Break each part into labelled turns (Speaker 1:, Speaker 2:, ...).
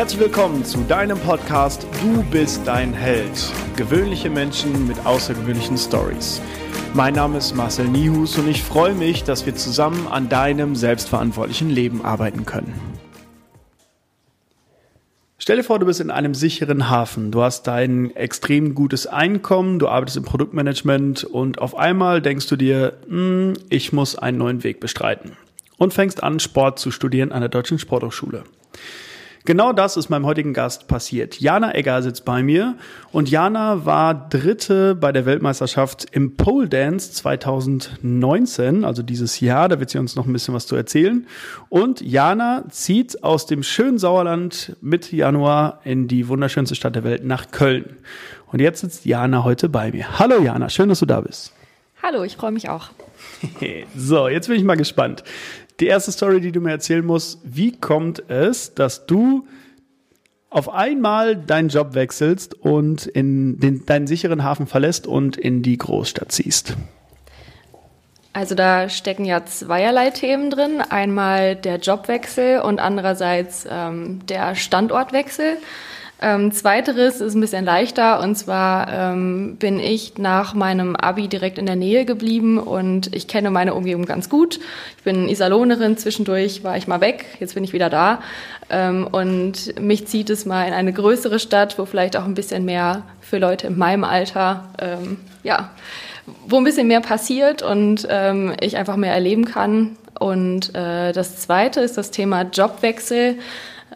Speaker 1: Herzlich willkommen zu deinem Podcast Du bist dein Held. Gewöhnliche Menschen mit außergewöhnlichen Stories. Mein Name ist Marcel Nihus und ich freue mich, dass wir zusammen an deinem selbstverantwortlichen Leben arbeiten können. Stell dir vor, du bist in einem sicheren Hafen. Du hast dein extrem gutes Einkommen, du arbeitest im Produktmanagement und auf einmal denkst du dir, hm, ich muss einen neuen Weg bestreiten. Und fängst an, Sport zu studieren an der Deutschen Sporthochschule. Genau das ist meinem heutigen Gast passiert. Jana Egger sitzt bei mir und Jana war Dritte bei der Weltmeisterschaft im Pole Dance 2019, also dieses Jahr. Da wird sie uns noch ein bisschen was zu erzählen. Und Jana zieht aus dem schönen Sauerland Mitte Januar in die wunderschönste Stadt der Welt nach Köln. Und jetzt sitzt Jana heute bei mir. Hallo Jana, schön, dass du da bist.
Speaker 2: Hallo, ich freue mich auch.
Speaker 1: so, jetzt bin ich mal gespannt. Die erste Story, die du mir erzählen musst, wie kommt es, dass du auf einmal deinen Job wechselst und in den, deinen sicheren Hafen verlässt und in die Großstadt ziehst?
Speaker 2: Also da stecken ja zweierlei Themen drin. Einmal der Jobwechsel und andererseits ähm, der Standortwechsel. Ähm, zweiteres ist ein bisschen leichter und zwar ähm, bin ich nach meinem Abi direkt in der Nähe geblieben und ich kenne meine Umgebung ganz gut. Ich bin Iserlohnerin, zwischendurch war ich mal weg, jetzt bin ich wieder da ähm, und mich zieht es mal in eine größere Stadt, wo vielleicht auch ein bisschen mehr für Leute in meinem Alter, ähm, ja, wo ein bisschen mehr passiert und ähm, ich einfach mehr erleben kann. Und äh, das Zweite ist das Thema Jobwechsel.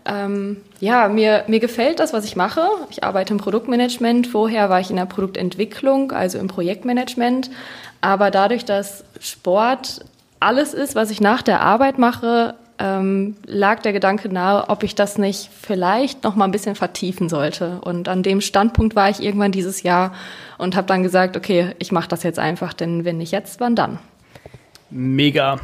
Speaker 2: Ähm, ja, mir, mir gefällt das, was ich mache. Ich arbeite im Produktmanagement. Vorher war ich in der Produktentwicklung, also im Projektmanagement. Aber dadurch, dass Sport alles ist, was ich nach der Arbeit mache, ähm, lag der Gedanke nahe, ob ich das nicht vielleicht noch mal ein bisschen vertiefen sollte. Und an dem Standpunkt war ich irgendwann dieses Jahr und habe dann gesagt, okay, ich mache das jetzt einfach, denn wenn nicht jetzt, wann dann?
Speaker 1: Mega.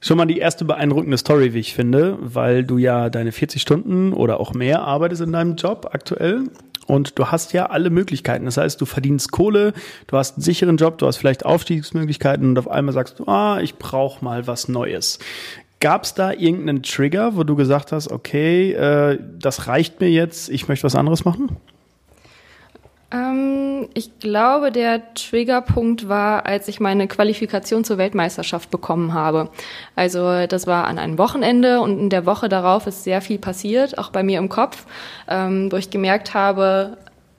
Speaker 1: Schon mal die erste beeindruckende Story, wie ich finde, weil du ja deine 40 Stunden oder auch mehr arbeitest in deinem Job aktuell. Und du hast ja alle Möglichkeiten. Das heißt, du verdienst Kohle, du hast einen sicheren Job, du hast vielleicht Aufstiegsmöglichkeiten und auf einmal sagst du, ah, ich brauche mal was Neues. Gab es da irgendeinen Trigger, wo du gesagt hast, okay, äh, das reicht mir jetzt, ich möchte was anderes machen?
Speaker 2: Ähm, ich glaube, der Triggerpunkt war, als ich meine Qualifikation zur Weltmeisterschaft bekommen habe. Also das war an einem Wochenende und in der Woche darauf ist sehr viel passiert, auch bei mir im Kopf, ähm, wo ich gemerkt habe,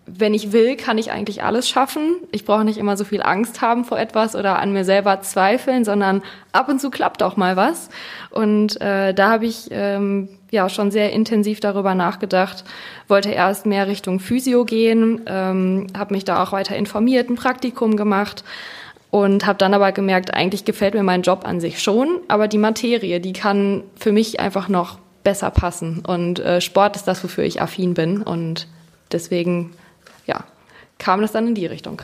Speaker 2: wenn ich will, kann ich eigentlich alles schaffen. Ich brauche nicht immer so viel Angst haben vor etwas oder an mir selber zweifeln, sondern ab und zu klappt auch mal was. Und äh, da habe ich ähm, ja schon sehr intensiv darüber nachgedacht, wollte erst mehr Richtung Physio gehen, ähm, habe mich da auch weiter informiert, ein Praktikum gemacht und habe dann aber gemerkt, eigentlich gefällt mir mein Job an sich schon, aber die Materie, die kann für mich einfach noch besser passen und äh, Sport ist das, wofür ich affin bin und deswegen ja, kam das dann in die Richtung.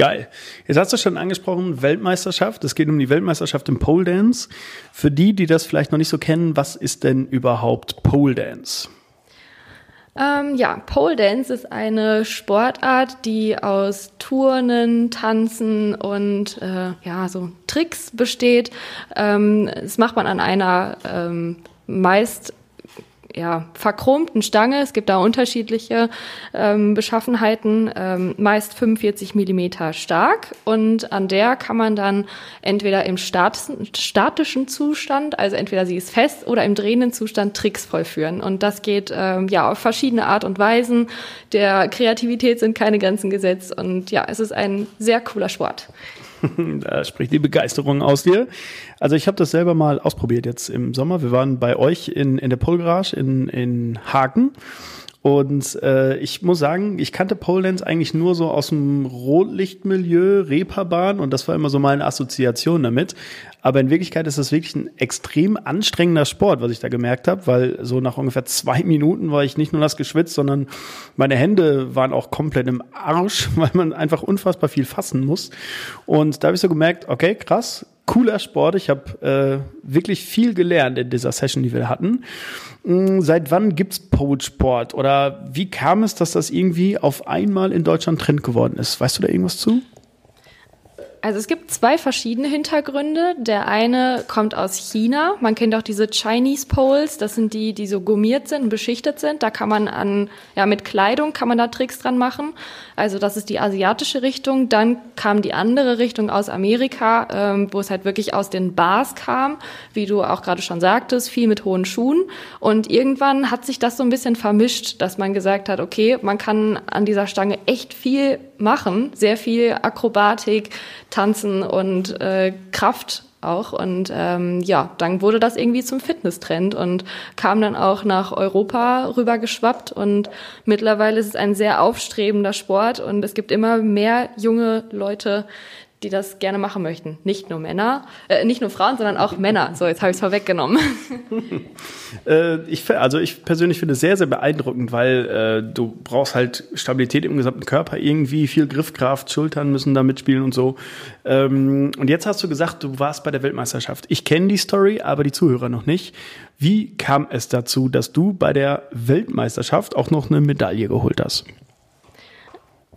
Speaker 1: Geil. Jetzt hast du schon angesprochen, Weltmeisterschaft. Es geht um die Weltmeisterschaft im Pole Dance. Für die, die das vielleicht noch nicht so kennen, was ist denn überhaupt Pole Dance?
Speaker 2: Ähm, ja, Pole Dance ist eine Sportart, die aus Turnen, Tanzen und äh, ja so Tricks besteht. Ähm, das macht man an einer ähm, meist ja, verchromten Stange. Es gibt da unterschiedliche ähm, Beschaffenheiten, ähm, meist 45 Millimeter stark. Und an der kann man dann entweder im statischen Zustand, also entweder sie ist fest oder im drehenden Zustand Tricks vollführen. Und das geht ähm, ja auf verschiedene Art und Weisen. Der Kreativität sind keine Grenzen gesetzt. Und ja, es ist ein sehr cooler Sport.
Speaker 1: da spricht die Begeisterung aus dir. Also ich habe das selber mal ausprobiert jetzt im Sommer. Wir waren bei euch in, in der Polgarage in, in Haken. Und äh, ich muss sagen, ich kannte Pole Dance eigentlich nur so aus dem Rotlichtmilieu, Reeperbahn und das war immer so meine Assoziation damit. Aber in Wirklichkeit ist das wirklich ein extrem anstrengender Sport, was ich da gemerkt habe, weil so nach ungefähr zwei Minuten war ich nicht nur nass geschwitzt, sondern meine Hände waren auch komplett im Arsch, weil man einfach unfassbar viel fassen muss. Und da habe ich so gemerkt, okay, krass, cooler Sport. Ich habe äh, wirklich viel gelernt in dieser Session, die wir hatten. Mm, seit wann gibt's Pole Sport oder wie kam es, dass das irgendwie auf einmal in Deutschland Trend geworden ist? Weißt du da irgendwas zu?
Speaker 2: Also es gibt zwei verschiedene Hintergründe. Der eine kommt aus China. Man kennt auch diese Chinese Poles. Das sind die, die so gummiert sind beschichtet sind. Da kann man an, ja, mit Kleidung kann man da Tricks dran machen. Also das ist die asiatische Richtung. Dann kam die andere Richtung aus Amerika, ähm, wo es halt wirklich aus den Bars kam, wie du auch gerade schon sagtest, viel mit hohen Schuhen. Und irgendwann hat sich das so ein bisschen vermischt, dass man gesagt hat, okay, man kann an dieser Stange echt viel machen, sehr viel Akrobatik, Tanzen und äh, Kraft auch. Und ähm, ja, dann wurde das irgendwie zum Fitnesstrend und kam dann auch nach Europa rüber geschwappt. Und mittlerweile ist es ein sehr aufstrebender Sport und es gibt immer mehr junge Leute, die das gerne machen möchten. Nicht nur Männer, äh, nicht nur Frauen, sondern auch Männer. So, jetzt habe ich es vorweggenommen.
Speaker 1: äh, ich, also ich persönlich finde es sehr, sehr beeindruckend, weil äh, du brauchst halt Stabilität im gesamten Körper, irgendwie viel Griffkraft, Schultern müssen da mitspielen und so. Ähm, und jetzt hast du gesagt, du warst bei der Weltmeisterschaft. Ich kenne die Story, aber die Zuhörer noch nicht. Wie kam es dazu, dass du bei der Weltmeisterschaft auch noch eine Medaille geholt hast?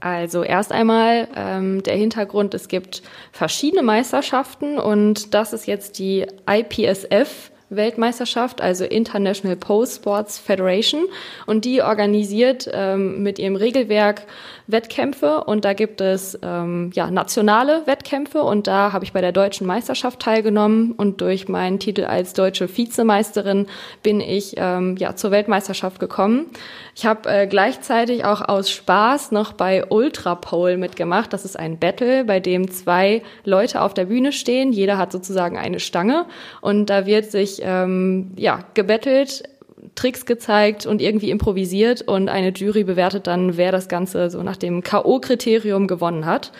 Speaker 2: Also erst einmal ähm, der Hintergrund, es gibt verschiedene Meisterschaften und das ist jetzt die IPSF. Weltmeisterschaft, also International Pole Sports Federation, und die organisiert ähm, mit ihrem Regelwerk Wettkämpfe und da gibt es ähm, ja nationale Wettkämpfe und da habe ich bei der deutschen Meisterschaft teilgenommen und durch meinen Titel als deutsche Vizemeisterin bin ich ähm, ja zur Weltmeisterschaft gekommen. Ich habe äh, gleichzeitig auch aus Spaß noch bei Ultra Pole mitgemacht. Das ist ein Battle, bei dem zwei Leute auf der Bühne stehen. Jeder hat sozusagen eine Stange und da wird sich ähm, ja gebettelt Tricks gezeigt und irgendwie improvisiert und eine Jury bewertet dann, wer das Ganze so nach dem K.O.-Kriterium gewonnen hat.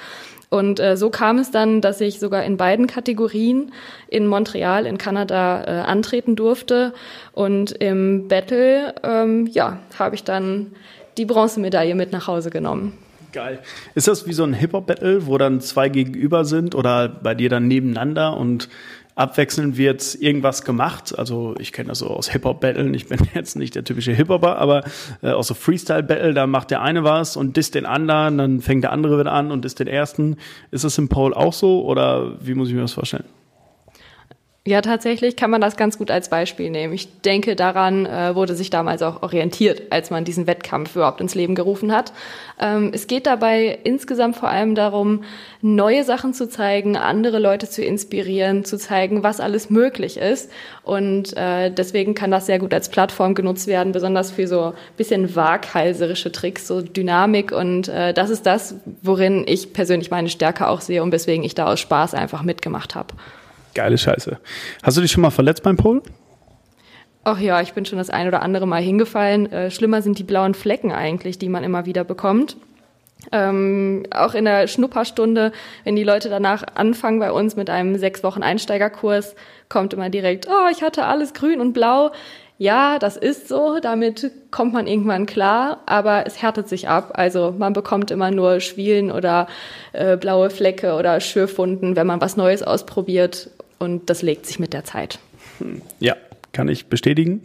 Speaker 2: Und äh, so kam es dann, dass ich sogar in beiden Kategorien in Montreal in Kanada äh, antreten durfte. Und im Battle, ähm, ja, habe ich dann die Bronzemedaille mit nach Hause genommen.
Speaker 1: Geil. Ist das wie so ein Hip-Hop-Battle, wo dann zwei gegenüber sind oder bei dir dann nebeneinander und abwechselnd wird irgendwas gemacht. Also ich kenne das so aus Hip-Hop-Battlen. Ich bin jetzt nicht der typische Hip-Hopper, aber äh, aus so Freestyle-Battle, da macht der eine was und disst den anderen, dann fängt der andere wieder an und disst den ersten. Ist das im Pole auch so oder wie muss ich mir das vorstellen?
Speaker 2: Ja, tatsächlich kann man das ganz gut als Beispiel nehmen. Ich denke, daran äh, wurde sich damals auch orientiert, als man diesen Wettkampf überhaupt ins Leben gerufen hat. Ähm, es geht dabei insgesamt vor allem darum, neue Sachen zu zeigen, andere Leute zu inspirieren, zu zeigen, was alles möglich ist. Und äh, deswegen kann das sehr gut als Plattform genutzt werden, besonders für so bisschen waghalserische Tricks, so Dynamik. Und äh, das ist das, worin ich persönlich meine Stärke auch sehe und weswegen ich da aus Spaß einfach mitgemacht habe.
Speaker 1: Geile Scheiße. Hast du dich schon mal verletzt beim Pole?
Speaker 2: Ach ja, ich bin schon das ein oder andere Mal hingefallen. Äh, schlimmer sind die blauen Flecken eigentlich, die man immer wieder bekommt. Ähm, auch in der Schnupperstunde, wenn die Leute danach anfangen bei uns mit einem sechs Wochen Einsteigerkurs, kommt immer direkt, oh, ich hatte alles grün und blau. Ja, das ist so, damit kommt man irgendwann klar, aber es härtet sich ab. Also man bekommt immer nur Schwielen oder äh, blaue Flecke oder Schürfwunden, wenn man was Neues ausprobiert und das legt sich mit der Zeit.
Speaker 1: Ja, kann ich bestätigen.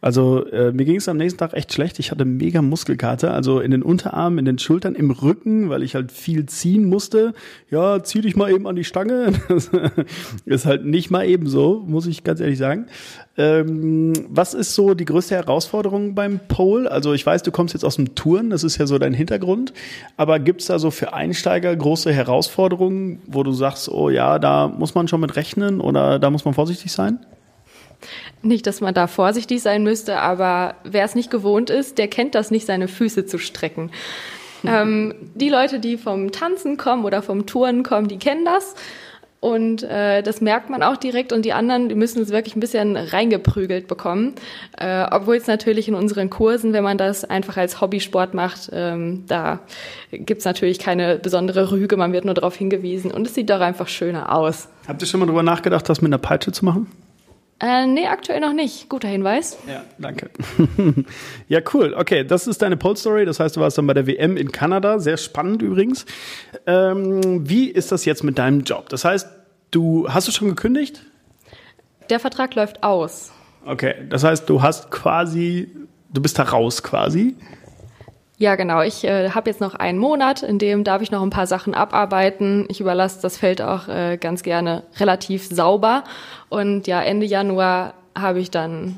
Speaker 1: Also äh, mir ging es am nächsten Tag echt schlecht. Ich hatte mega Muskelkater, also in den Unterarmen, in den Schultern, im Rücken, weil ich halt viel ziehen musste. Ja, zieh dich mal eben an die Stange. Ist halt nicht mal eben so, muss ich ganz ehrlich sagen. Ähm, was ist so die größte Herausforderung beim Pole? Also ich weiß, du kommst jetzt aus dem Touren, das ist ja so dein Hintergrund. Aber gibt es da so für Einsteiger große Herausforderungen, wo du sagst, oh ja, da muss man schon mit rechnen oder da muss man vorsichtig sein?
Speaker 2: Nicht, dass man da vorsichtig sein müsste, aber wer es nicht gewohnt ist, der kennt das nicht, seine Füße zu strecken. ähm, die Leute, die vom Tanzen kommen oder vom Touren kommen, die kennen das. Und äh, das merkt man auch direkt und die anderen, die müssen es wirklich ein bisschen reingeprügelt bekommen. Äh, obwohl es natürlich in unseren Kursen, wenn man das einfach als Hobbysport macht, ähm, da gibt's natürlich keine besondere Rüge, man wird nur darauf hingewiesen und es sieht doch einfach schöner aus.
Speaker 1: Habt ihr schon mal drüber nachgedacht, das mit einer Peitsche zu machen?
Speaker 2: Äh, nee, aktuell noch nicht. Guter Hinweis.
Speaker 1: Ja, danke. ja, cool. Okay, das ist deine Pole Story. Das heißt, du warst dann bei der WM in Kanada. Sehr spannend übrigens. Ähm, wie ist das jetzt mit deinem Job? Das heißt, du hast du schon gekündigt?
Speaker 2: Der Vertrag läuft aus.
Speaker 1: Okay, das heißt, du hast quasi, du bist da raus quasi.
Speaker 2: Ja, genau. Ich äh, habe jetzt noch einen Monat, in dem darf ich noch ein paar Sachen abarbeiten. Ich überlasse das Feld auch äh, ganz gerne relativ sauber. Und ja, Ende Januar habe ich dann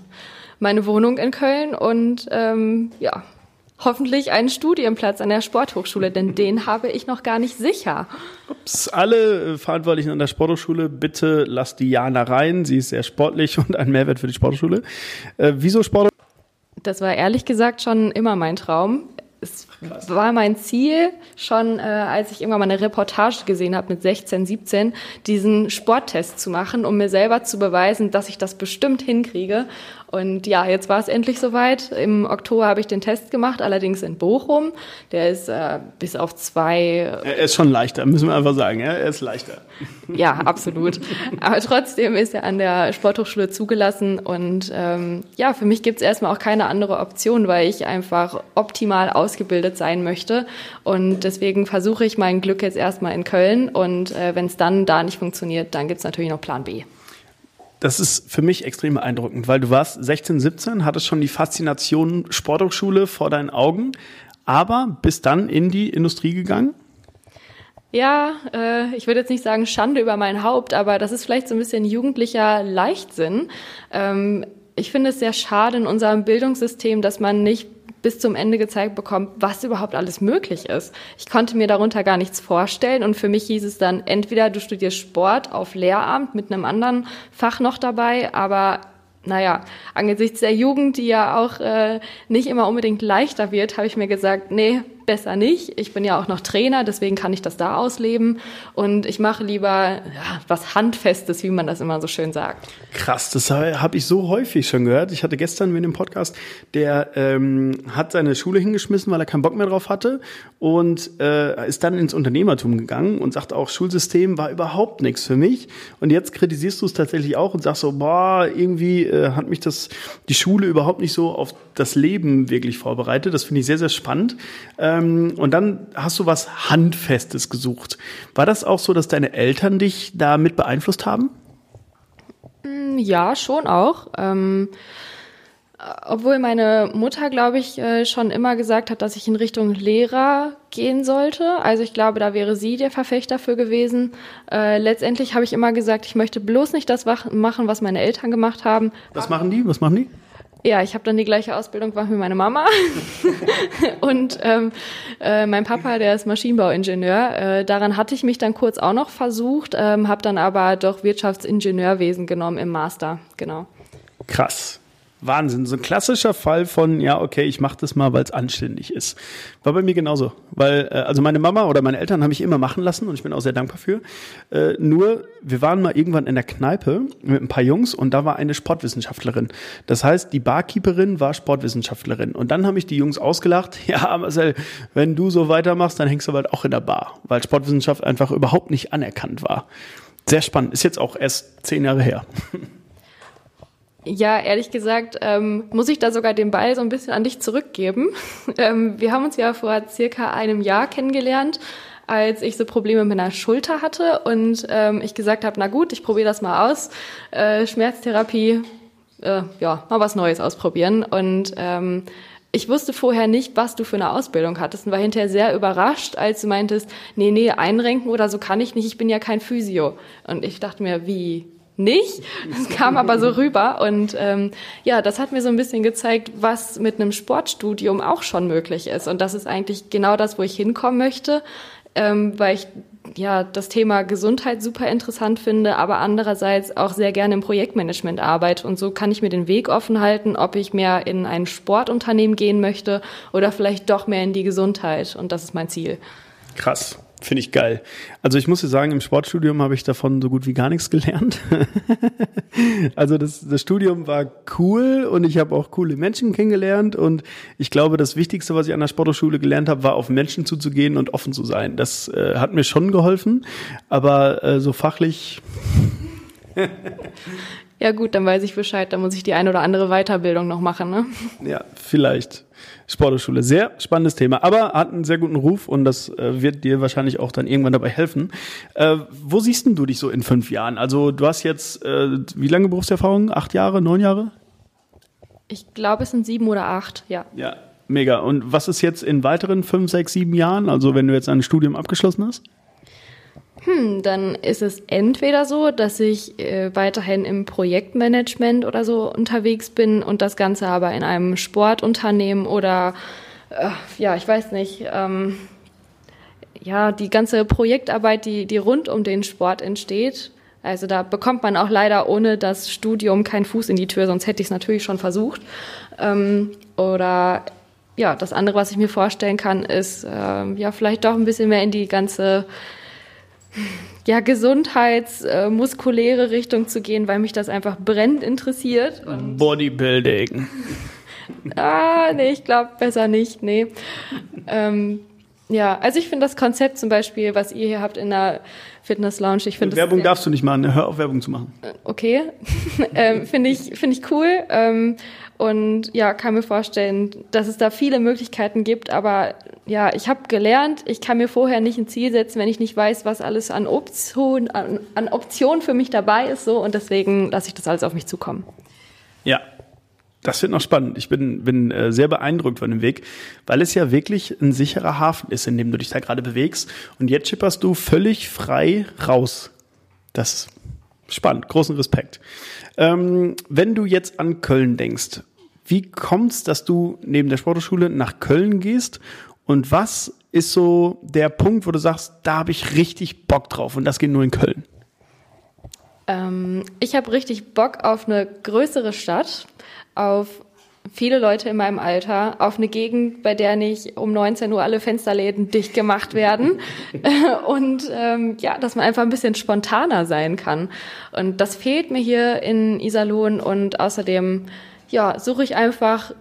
Speaker 2: meine Wohnung in Köln und ähm, ja, hoffentlich einen Studienplatz an der Sporthochschule, denn den habe ich noch gar nicht sicher.
Speaker 1: Ups, alle äh, Verantwortlichen an der Sporthochschule, bitte lasst die Jana rein. Sie ist sehr sportlich und ein Mehrwert für die Sporthochschule. Äh, wieso Sport?
Speaker 2: Das war ehrlich gesagt schon immer mein Traum es Krass. war mein Ziel, schon äh, als ich irgendwann mal eine Reportage gesehen habe mit 16, 17, diesen Sporttest zu machen, um mir selber zu beweisen, dass ich das bestimmt hinkriege. Und ja, jetzt war es endlich soweit. Im Oktober habe ich den Test gemacht, allerdings in Bochum. Der ist äh, bis auf zwei.
Speaker 1: Er ist schon leichter, müssen wir einfach sagen. Ja? Er ist leichter.
Speaker 2: Ja, absolut. Aber trotzdem ist er an der Sporthochschule zugelassen. Und ähm, ja, für mich gibt es erstmal auch keine andere Option, weil ich einfach optimal ausgebildet sein möchte. Und deswegen versuche ich mein Glück jetzt erstmal in Köln. Und äh, wenn es dann da nicht funktioniert, dann gibt es natürlich noch Plan B.
Speaker 1: Das ist für mich extrem beeindruckend, weil du warst 16, 17, hattest schon die Faszination Sporthochschule vor deinen Augen, aber bist dann in die Industrie gegangen?
Speaker 2: Ja, äh, ich würde jetzt nicht sagen Schande über mein Haupt, aber das ist vielleicht so ein bisschen jugendlicher Leichtsinn. Ähm, ich finde es sehr schade in unserem Bildungssystem, dass man nicht bis zum Ende gezeigt bekommt, was überhaupt alles möglich ist. Ich konnte mir darunter gar nichts vorstellen und für mich hieß es dann, entweder du studierst Sport auf Lehramt mit einem anderen Fach noch dabei, aber naja, angesichts der Jugend, die ja auch äh, nicht immer unbedingt leichter wird, habe ich mir gesagt, nee, besser nicht. Ich bin ja auch noch Trainer, deswegen kann ich das da ausleben. Und ich mache lieber ja, was Handfestes, wie man das immer so schön sagt.
Speaker 1: Krass, das habe ich so häufig schon gehört. Ich hatte gestern mit dem Podcast, der ähm, hat seine Schule hingeschmissen, weil er keinen Bock mehr drauf hatte und äh, ist dann ins Unternehmertum gegangen und sagt auch, Schulsystem war überhaupt nichts für mich. Und jetzt kritisierst du es tatsächlich auch und sagst so, boah, irgendwie äh, hat mich das die Schule überhaupt nicht so auf das Leben wirklich vorbereitet. Das finde ich sehr, sehr spannend. Ähm, ähm, und dann hast du was Handfestes gesucht. War das auch so, dass deine Eltern dich da mit beeinflusst haben?
Speaker 2: Mm, ja, schon auch. Ähm, obwohl meine Mutter, glaube ich, äh, schon immer gesagt hat, dass ich in Richtung Lehrer gehen sollte. Also ich glaube, da wäre sie der Verfechter für gewesen. Äh, letztendlich habe ich immer gesagt, ich möchte bloß nicht das machen, was meine Eltern gemacht haben.
Speaker 1: Was machen die? Was machen die?
Speaker 2: Ja, ich habe dann die gleiche Ausbildung gemacht wie meine Mama. und ähm, äh, mein Papa, der ist Maschinenbauingenieur. Äh, daran hatte ich mich dann kurz auch noch versucht, ähm, habe dann aber doch Wirtschaftsingenieurwesen genommen im Master. Genau.
Speaker 1: Krass. Wahnsinn. So ein klassischer Fall von, ja, okay, ich mache das mal, weil es anständig ist. War bei mir genauso. Weil, äh, also meine Mama oder meine Eltern haben mich immer machen lassen und ich bin auch sehr dankbar für. Äh, nur, wir waren mal irgendwann in der Kneipe mit ein paar Jungs und da war eine Sportwissenschaftlerin. Das heißt, die Barkeeperin war Sportwissenschaftlerin. Und dann haben mich die Jungs ausgelacht, ja, Marcel, wenn du so weitermachst, dann hängst du bald auch in der Bar. Weil Sportwissenschaft einfach überhaupt nicht anerkannt war. Sehr spannend. Ist jetzt auch erst zehn Jahre her.
Speaker 2: Ja, ehrlich gesagt, ähm, muss ich da sogar den Ball so ein bisschen an dich zurückgeben. ähm, wir haben uns ja vor circa einem Jahr kennengelernt, als ich so Probleme mit meiner Schulter hatte und ähm, ich gesagt habe, na gut, ich probiere das mal aus. Äh, Schmerztherapie, äh, ja, mal was Neues ausprobieren. Und ähm, ich wusste vorher nicht, was du für eine Ausbildung hattest und war hinterher sehr überrascht, als du meintest, nee, nee, einrenken oder so kann ich nicht, ich bin ja kein Physio. Und ich dachte mir, wie, nicht. Es kam aber so rüber. Und ähm, ja, das hat mir so ein bisschen gezeigt, was mit einem Sportstudium auch schon möglich ist. Und das ist eigentlich genau das, wo ich hinkommen möchte, ähm, weil ich ja das Thema Gesundheit super interessant finde, aber andererseits auch sehr gerne im Projektmanagement arbeite. Und so kann ich mir den Weg offen halten, ob ich mehr in ein Sportunternehmen gehen möchte oder vielleicht doch mehr in die Gesundheit. Und das ist mein Ziel.
Speaker 1: Krass. Finde ich geil. Also ich muss dir sagen, im Sportstudium habe ich davon so gut wie gar nichts gelernt. also das, das Studium war cool und ich habe auch coole Menschen kennengelernt und ich glaube, das Wichtigste, was ich an der Sporthochschule gelernt habe, war auf Menschen zuzugehen und offen zu sein. Das äh, hat mir schon geholfen, aber äh, so fachlich
Speaker 2: Ja gut, dann weiß ich Bescheid, dann muss ich die eine oder andere Weiterbildung noch machen, ne?
Speaker 1: Ja, vielleicht. Sporthochschule, sehr spannendes Thema, aber hat einen sehr guten Ruf und das äh, wird dir wahrscheinlich auch dann irgendwann dabei helfen. Äh, wo siehst denn du dich so in fünf Jahren? Also du hast jetzt, äh, wie lange Berufserfahrung? Acht Jahre, neun Jahre?
Speaker 2: Ich glaube, es sind sieben oder acht, ja.
Speaker 1: Ja, Mega. Und was ist jetzt in weiteren fünf, sechs, sieben Jahren, also wenn du jetzt ein Studium abgeschlossen hast?
Speaker 2: Hm, dann ist es entweder so, dass ich äh, weiterhin im Projektmanagement oder so unterwegs bin und das Ganze aber in einem Sportunternehmen oder äh, ja, ich weiß nicht, ähm, ja, die ganze Projektarbeit, die, die rund um den Sport entsteht. Also da bekommt man auch leider ohne das Studium keinen Fuß in die Tür, sonst hätte ich es natürlich schon versucht. Ähm, oder ja, das andere, was ich mir vorstellen kann, ist äh, ja vielleicht doch ein bisschen mehr in die ganze ja, gesundheitsmuskuläre äh, Richtung zu gehen, weil mich das einfach brennend interessiert.
Speaker 1: Und Bodybuilding.
Speaker 2: ah, nee, ich glaube besser nicht, nee. Ähm, ja, also ich finde das Konzept zum Beispiel, was ihr hier habt in der Fitness Lounge, ich finde
Speaker 1: Werbung darfst du nicht machen, hör auf Werbung zu machen.
Speaker 2: Äh, okay, ähm, finde ich finde ich cool ähm, und ja, kann mir vorstellen, dass es da viele Möglichkeiten gibt, aber ja, ich habe gelernt, ich kann mir vorher nicht ein Ziel setzen, wenn ich nicht weiß, was alles an Optionen an, an Optionen für mich dabei ist, so und deswegen lasse ich das alles auf mich zukommen.
Speaker 1: Ja, das wird noch spannend. Ich bin, bin äh, sehr beeindruckt von dem Weg, weil es ja wirklich ein sicherer Hafen ist, in dem du dich da gerade bewegst. Und jetzt schipperst du völlig frei raus. Das ist spannend. Großen Respekt. Ähm, wenn du jetzt an Köln denkst, wie kommt's, dass du neben der Sporthochschule nach Köln gehst? Und was ist so der Punkt, wo du sagst, da habe ich richtig Bock drauf und das geht nur in Köln?
Speaker 2: Ähm, ich habe richtig Bock auf eine größere Stadt auf viele Leute in meinem Alter, auf eine Gegend, bei der nicht um 19 Uhr alle Fensterläden dicht gemacht werden und ähm, ja, dass man einfach ein bisschen spontaner sein kann. Und das fehlt mir hier in Iserlohn und außerdem ja, suche ich einfach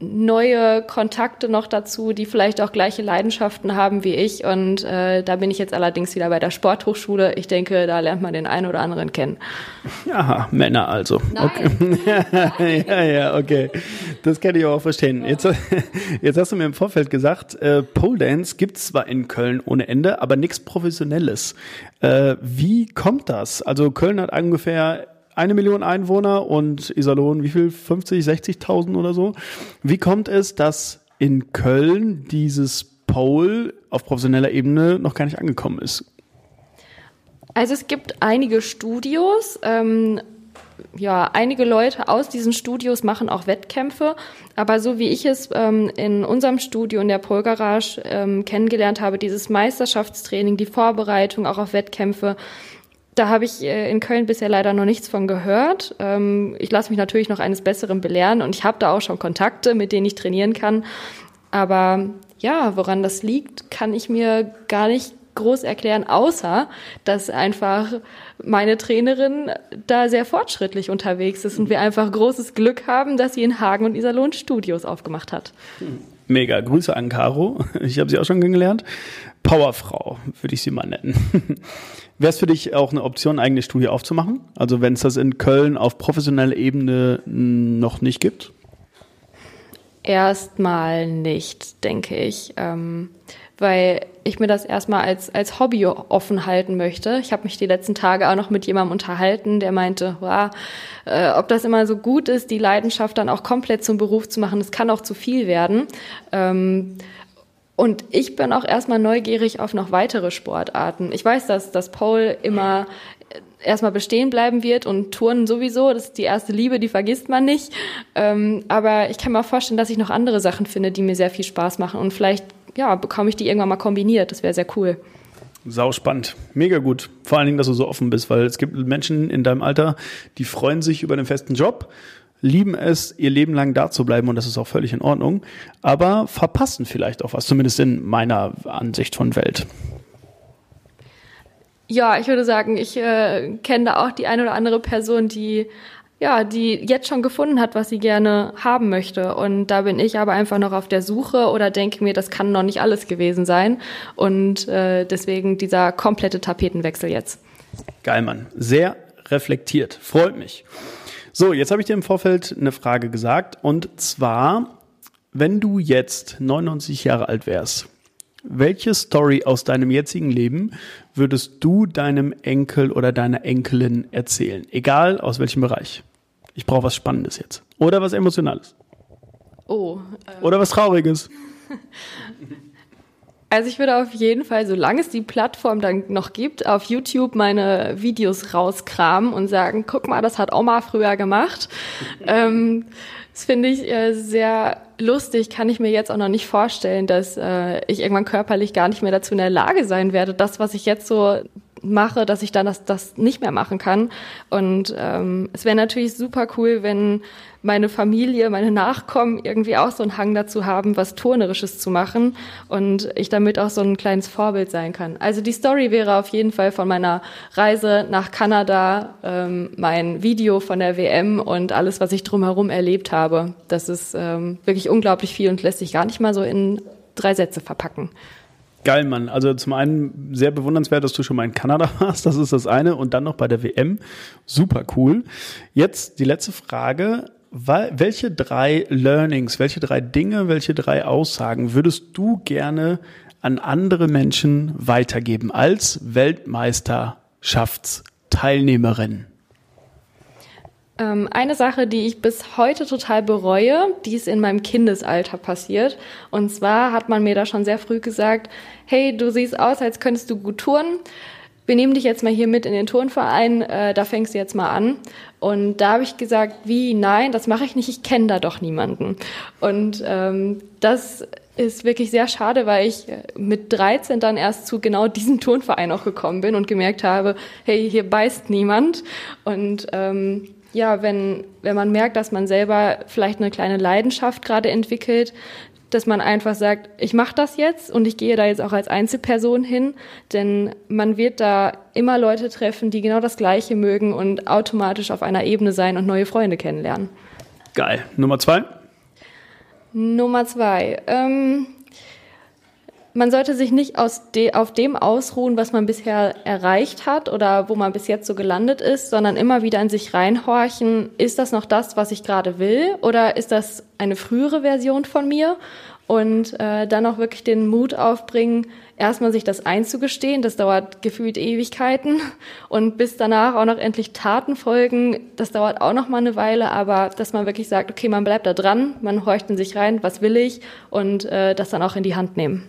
Speaker 2: neue Kontakte noch dazu, die vielleicht auch gleiche Leidenschaften haben wie ich. Und äh, da bin ich jetzt allerdings wieder bei der Sporthochschule. Ich denke, da lernt man den einen oder anderen kennen.
Speaker 1: Aha, Männer also.
Speaker 2: Nein.
Speaker 1: Okay. ja, ja, okay. Das kann ich auch verstehen. Jetzt, jetzt hast du mir im Vorfeld gesagt, äh, Pole Dance gibt's zwar in Köln ohne Ende, aber nichts Professionelles. Äh, wie kommt das? Also Köln hat ungefähr eine Million Einwohner und Iserlohn, wie viel? 50, 60.000 oder so. Wie kommt es, dass in Köln dieses Pole auf professioneller Ebene noch gar nicht angekommen ist?
Speaker 2: Also es gibt einige Studios. Ähm, ja, einige Leute aus diesen Studios machen auch Wettkämpfe, aber so wie ich es ähm, in unserem Studio in der Pole Garage ähm, kennengelernt habe, dieses Meisterschaftstraining, die Vorbereitung auch auf Wettkämpfe, da habe ich äh, in Köln bisher leider noch nichts von gehört. Ähm, ich lasse mich natürlich noch eines Besseren belehren und ich habe da auch schon Kontakte, mit denen ich trainieren kann. Aber ja, woran das liegt, kann ich mir gar nicht groß erklären, außer dass einfach meine Trainerin da sehr fortschrittlich unterwegs ist und wir einfach großes Glück haben, dass sie in Hagen und Iserlohn Studios aufgemacht hat.
Speaker 1: Mega. Grüße an Caro. Ich habe sie auch schon kennengelernt. Powerfrau, würde ich sie mal nennen. Wäre es für dich auch eine Option, eigene Studie aufzumachen? Also wenn es das in Köln auf professioneller Ebene noch nicht gibt?
Speaker 2: Erstmal nicht, denke ich. Ähm, weil ich mir das erstmal als, als Hobby offen halten möchte. Ich habe mich die letzten Tage auch noch mit jemandem unterhalten, der meinte, wow, äh, ob das immer so gut ist, die Leidenschaft dann auch komplett zum Beruf zu machen, das kann auch zu viel werden. Ähm, und ich bin auch erstmal neugierig auf noch weitere Sportarten. Ich weiß, dass das Pole immer erstmal bestehen bleiben wird und Touren sowieso, das ist die erste Liebe, die vergisst man nicht. Ähm, aber ich kann mir vorstellen, dass ich noch andere Sachen finde, die mir sehr viel Spaß machen und vielleicht ja, bekomme ich die irgendwann mal kombiniert. Das wäre sehr cool.
Speaker 1: Sau spannend. Mega gut. Vor allen Dingen, dass du so offen bist, weil es gibt Menschen in deinem Alter, die freuen sich über den festen Job lieben es, ihr Leben lang da zu bleiben und das ist auch völlig in Ordnung, aber verpassen vielleicht auch was, zumindest in meiner Ansicht von Welt.
Speaker 2: Ja, ich würde sagen, ich äh, kenne da auch die eine oder andere Person, die ja, die jetzt schon gefunden hat, was sie gerne haben möchte. Und da bin ich aber einfach noch auf der Suche oder denke mir, das kann noch nicht alles gewesen sein. Und äh, deswegen dieser komplette Tapetenwechsel jetzt.
Speaker 1: Geil, Mann. Sehr reflektiert. Freut mich. So, jetzt habe ich dir im Vorfeld eine Frage gesagt und zwar, wenn du jetzt 99 Jahre alt wärst, welche Story aus deinem jetzigen Leben würdest du deinem Enkel oder deiner Enkelin erzählen? Egal aus welchem Bereich. Ich brauche was Spannendes jetzt. Oder was Emotionales.
Speaker 2: Oh.
Speaker 1: Äh. Oder was Trauriges?
Speaker 2: Also ich würde auf jeden Fall, solange es die Plattform dann noch gibt, auf YouTube meine Videos rauskramen und sagen, guck mal, das hat Oma früher gemacht. ähm, das finde ich äh, sehr lustig, kann ich mir jetzt auch noch nicht vorstellen, dass äh, ich irgendwann körperlich gar nicht mehr dazu in der Lage sein werde, das, was ich jetzt so mache, dass ich dann das, das nicht mehr machen kann. Und ähm, es wäre natürlich super cool, wenn meine Familie, meine Nachkommen irgendwie auch so einen Hang dazu haben, was Turnerisches zu machen und ich damit auch so ein kleines Vorbild sein kann. Also die Story wäre auf jeden Fall von meiner Reise nach Kanada, ähm, mein Video von der WM und alles, was ich drumherum erlebt habe. Das ist ähm, wirklich unglaublich viel und lässt sich gar nicht mal so in drei Sätze verpacken.
Speaker 1: Geil, Mann. Also zum einen sehr bewundernswert, dass du schon mal in Kanada warst. Das ist das eine. Und dann noch bei der WM. Super cool. Jetzt die letzte Frage. Welche drei Learnings, welche drei Dinge, welche drei Aussagen würdest du gerne an andere Menschen weitergeben als Weltmeisterschaftsteilnehmerin?
Speaker 2: Ähm, eine Sache, die ich bis heute total bereue, die ist in meinem Kindesalter passiert. Und zwar hat man mir da schon sehr früh gesagt, hey, du siehst aus, als könntest du gut touren. Wir nehmen dich jetzt mal hier mit in den Turnverein, äh, da fängst du jetzt mal an. Und da habe ich gesagt, wie, nein, das mache ich nicht, ich kenne da doch niemanden. Und ähm, das ist wirklich sehr schade, weil ich mit 13 dann erst zu genau diesem Turnverein auch gekommen bin und gemerkt habe, hey, hier beißt niemand. Und ähm, ja, wenn, wenn man merkt, dass man selber vielleicht eine kleine Leidenschaft gerade entwickelt, dass man einfach sagt, ich mache das jetzt und ich gehe da jetzt auch als Einzelperson hin, denn man wird da immer Leute treffen, die genau das Gleiche mögen und automatisch auf einer Ebene sein und neue Freunde kennenlernen.
Speaker 1: Geil. Nummer zwei?
Speaker 2: Nummer zwei. Ähm, man sollte sich nicht aus de, auf dem ausruhen, was man bisher erreicht hat oder wo man bis jetzt so gelandet ist, sondern immer wieder in sich reinhorchen, ist das noch das, was ich gerade will oder ist das eine frühere Version von mir? Und äh, dann auch wirklich den Mut aufbringen, erstmal sich das einzugestehen, das dauert gefühlt Ewigkeiten und bis danach auch noch endlich Taten folgen, das dauert auch noch mal eine Weile, aber dass man wirklich sagt, okay, man bleibt da dran, man horcht in sich rein, was will ich und äh, das dann auch in die Hand nehmen.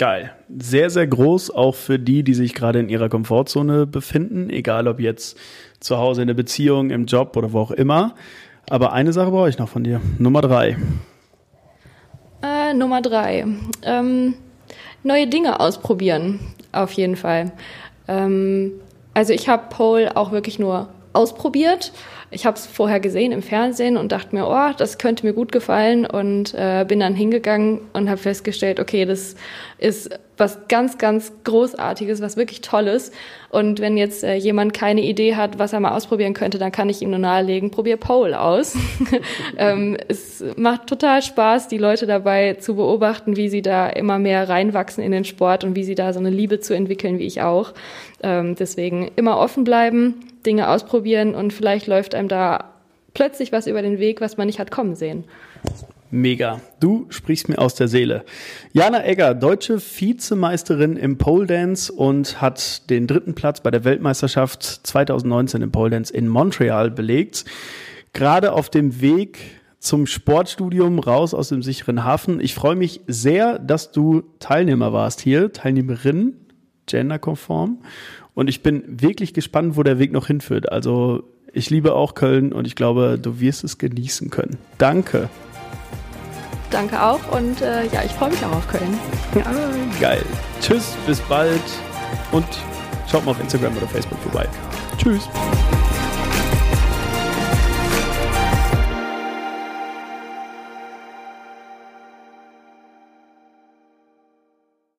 Speaker 1: Geil. Sehr, sehr groß, auch für die, die sich gerade in ihrer Komfortzone befinden, egal ob jetzt zu Hause in der Beziehung, im Job oder wo auch immer. Aber eine Sache brauche ich noch von dir. Nummer drei.
Speaker 2: Äh, Nummer drei. Ähm, neue Dinge ausprobieren, auf jeden Fall. Ähm, also ich habe Pole auch wirklich nur ausprobiert. Ich habe es vorher gesehen im Fernsehen und dachte mir, oh, das könnte mir gut gefallen und äh, bin dann hingegangen und habe festgestellt, okay, das ist was ganz, ganz Großartiges, was wirklich Tolles. Und wenn jetzt äh, jemand keine Idee hat, was er mal ausprobieren könnte, dann kann ich ihm nur nahelegen, probier Pole aus. ähm, es macht total Spaß, die Leute dabei zu beobachten, wie sie da immer mehr reinwachsen in den Sport und wie sie da so eine Liebe zu entwickeln, wie ich auch. Ähm, deswegen immer offen bleiben, Dinge ausprobieren und vielleicht läuft einem da plötzlich was über den Weg, was man nicht hat kommen sehen.
Speaker 1: Mega. Du sprichst mir aus der Seele. Jana Egger, deutsche Vizemeisterin im Pole Dance und hat den dritten Platz bei der Weltmeisterschaft 2019 im Pole Dance in Montreal belegt. Gerade auf dem Weg zum Sportstudium raus aus dem sicheren Hafen. Ich freue mich sehr, dass du Teilnehmer warst hier, Teilnehmerin, genderkonform. Und ich bin wirklich gespannt, wo der Weg noch hinführt. Also ich liebe auch Köln und ich glaube, du wirst es genießen können. Danke.
Speaker 2: Danke auch und äh, ja, ich freue mich auch auf Köln.
Speaker 1: Ja, geil. Tschüss, bis bald und schaut mal auf Instagram oder Facebook vorbei. Tschüss.